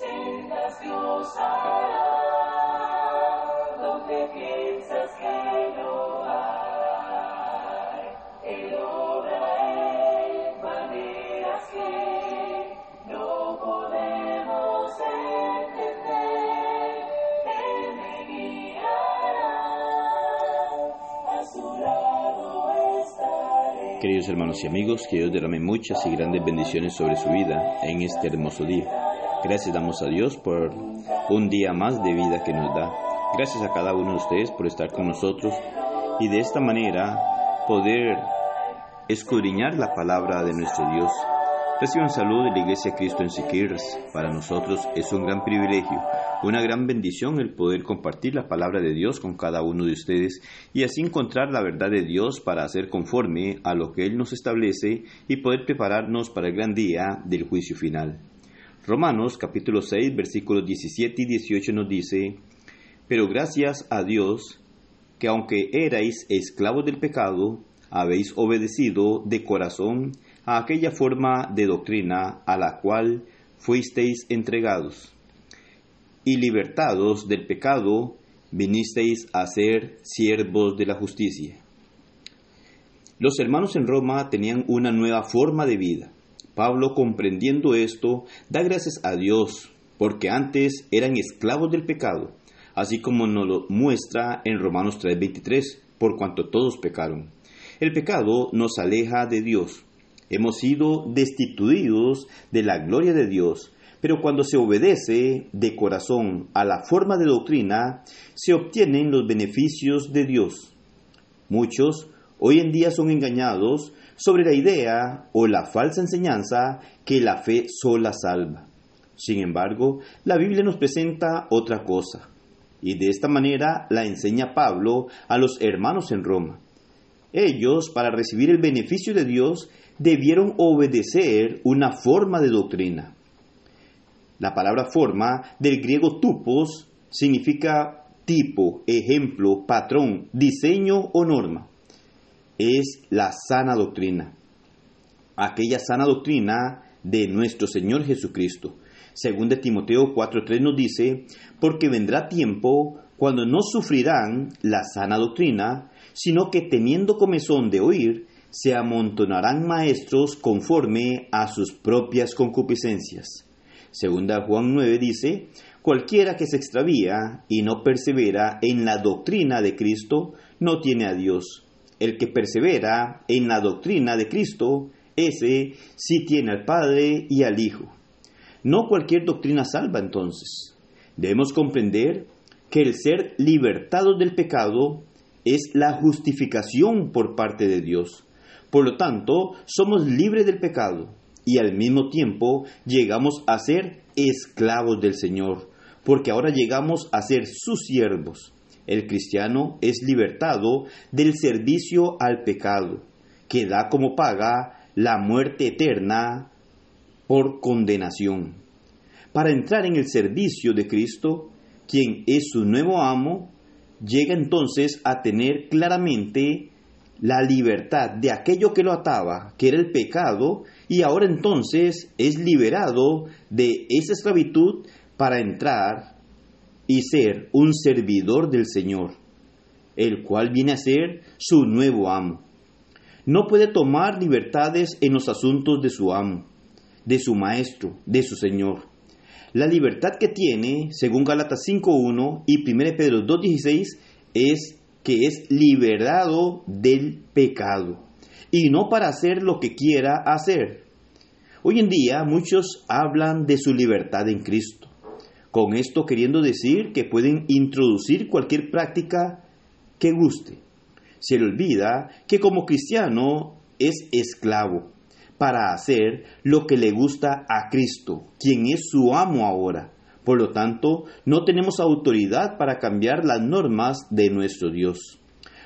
sendas Dios hará, donde piensas que no hay. Él obra en maneras que no podemos entender. Él me guiará, a su lado estaré. Queridos hermanos y amigos, que Dios derrame muchas y grandes bendiciones sobre su vida en este hermoso día. Gracias damos a Dios por un día más de vida que nos da. Gracias a cada uno de ustedes por estar con nosotros y de esta manera poder escudriñar la palabra de nuestro Dios. Reciban salud de la Iglesia Cristo en Siquirres. Para nosotros es un gran privilegio, una gran bendición el poder compartir la palabra de Dios con cada uno de ustedes y así encontrar la verdad de Dios para hacer conforme a lo que Él nos establece y poder prepararnos para el gran día del juicio final. Romanos capítulo 6 versículos 17 y 18 nos dice, Pero gracias a Dios que aunque erais esclavos del pecado, habéis obedecido de corazón a aquella forma de doctrina a la cual fuisteis entregados, y libertados del pecado, vinisteis a ser siervos de la justicia. Los hermanos en Roma tenían una nueva forma de vida. Pablo, comprendiendo esto, da gracias a Dios, porque antes eran esclavos del pecado, así como nos lo muestra en Romanos 3:23, por cuanto todos pecaron. El pecado nos aleja de Dios. Hemos sido destituidos de la gloria de Dios, pero cuando se obedece de corazón a la forma de doctrina, se obtienen los beneficios de Dios. Muchos hoy en día son engañados sobre la idea o la falsa enseñanza que la fe sola salva. Sin embargo, la Biblia nos presenta otra cosa, y de esta manera la enseña Pablo a los hermanos en Roma. Ellos, para recibir el beneficio de Dios, debieron obedecer una forma de doctrina. La palabra forma del griego tupos significa tipo, ejemplo, patrón, diseño o norma. Es la sana doctrina. Aquella sana doctrina de nuestro Señor Jesucristo. Según de Timoteo 4.3 nos dice, porque vendrá tiempo cuando no sufrirán la sana doctrina, sino que teniendo comezón de oír, se amontonarán maestros conforme a sus propias concupiscencias. Segunda Juan 9 dice, cualquiera que se extravía y no persevera en la doctrina de Cristo, no tiene a Dios. El que persevera en la doctrina de Cristo, ese sí tiene al Padre y al Hijo. No cualquier doctrina salva entonces. Debemos comprender que el ser libertados del pecado es la justificación por parte de Dios. Por lo tanto, somos libres del pecado y al mismo tiempo llegamos a ser esclavos del Señor, porque ahora llegamos a ser sus siervos. El cristiano es libertado del servicio al pecado, que da como paga la muerte eterna por condenación. Para entrar en el servicio de Cristo, quien es su nuevo amo, llega entonces a tener claramente la libertad de aquello que lo ataba, que era el pecado, y ahora entonces es liberado de esa esclavitud para entrar y ser un servidor del Señor, el cual viene a ser su nuevo amo. No puede tomar libertades en los asuntos de su amo, de su maestro, de su Señor. La libertad que tiene, según Gálatas 5.1 y 1 Pedro 2.16, es que es liberado del pecado y no para hacer lo que quiera hacer. Hoy en día muchos hablan de su libertad en Cristo, con esto queriendo decir que pueden introducir cualquier práctica que guste. Se le olvida que como cristiano es esclavo para hacer lo que le gusta a Cristo, quien es su amo ahora. Por lo tanto, no tenemos autoridad para cambiar las normas de nuestro Dios.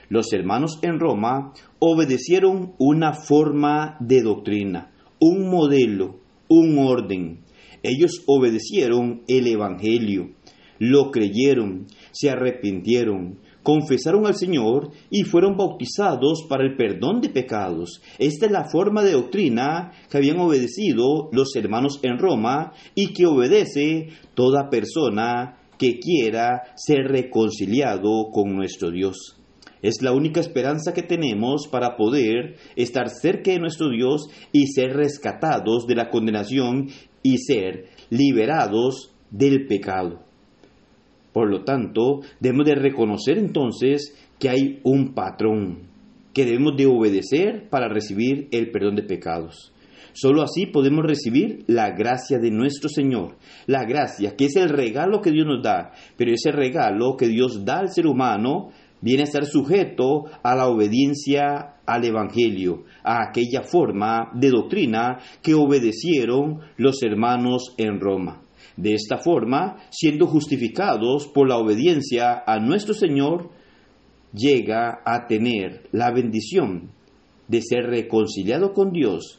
Los hermanos en Roma obedecieron una forma de doctrina, un modelo, un orden. Ellos obedecieron el Evangelio, lo creyeron, se arrepintieron, confesaron al Señor y fueron bautizados para el perdón de pecados. Esta es la forma de doctrina que habían obedecido los hermanos en Roma y que obedece toda persona que quiera ser reconciliado con nuestro Dios. Es la única esperanza que tenemos para poder estar cerca de nuestro Dios y ser rescatados de la condenación y ser liberados del pecado. Por lo tanto, debemos de reconocer entonces que hay un patrón que debemos de obedecer para recibir el perdón de pecados. Solo así podemos recibir la gracia de nuestro Señor. La gracia, que es el regalo que Dios nos da, pero ese regalo que Dios da al ser humano viene a estar sujeto a la obediencia al Evangelio, a aquella forma de doctrina que obedecieron los hermanos en Roma. De esta forma, siendo justificados por la obediencia a nuestro Señor, llega a tener la bendición de ser reconciliado con Dios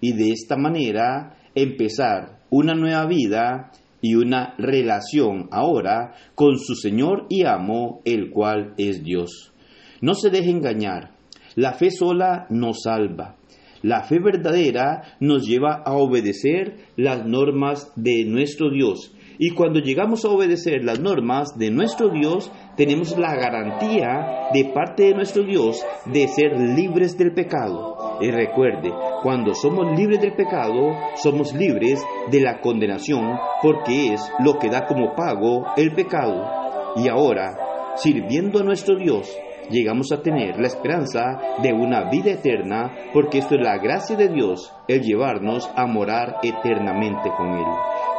y de esta manera empezar una nueva vida y una relación ahora con su Señor y amo, el cual es Dios. No se deje engañar. La fe sola no salva. La fe verdadera nos lleva a obedecer las normas de nuestro Dios. Y cuando llegamos a obedecer las normas de nuestro Dios, tenemos la garantía de parte de nuestro Dios de ser libres del pecado. Y recuerde, cuando somos libres del pecado, somos libres de la condenación, porque es lo que da como pago el pecado. Y ahora, sirviendo a nuestro Dios, llegamos a tener la esperanza de una vida eterna, porque esto es la gracia de Dios, el llevarnos a morar eternamente con Él.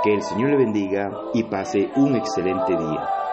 Que el Señor le bendiga y pase un excelente día.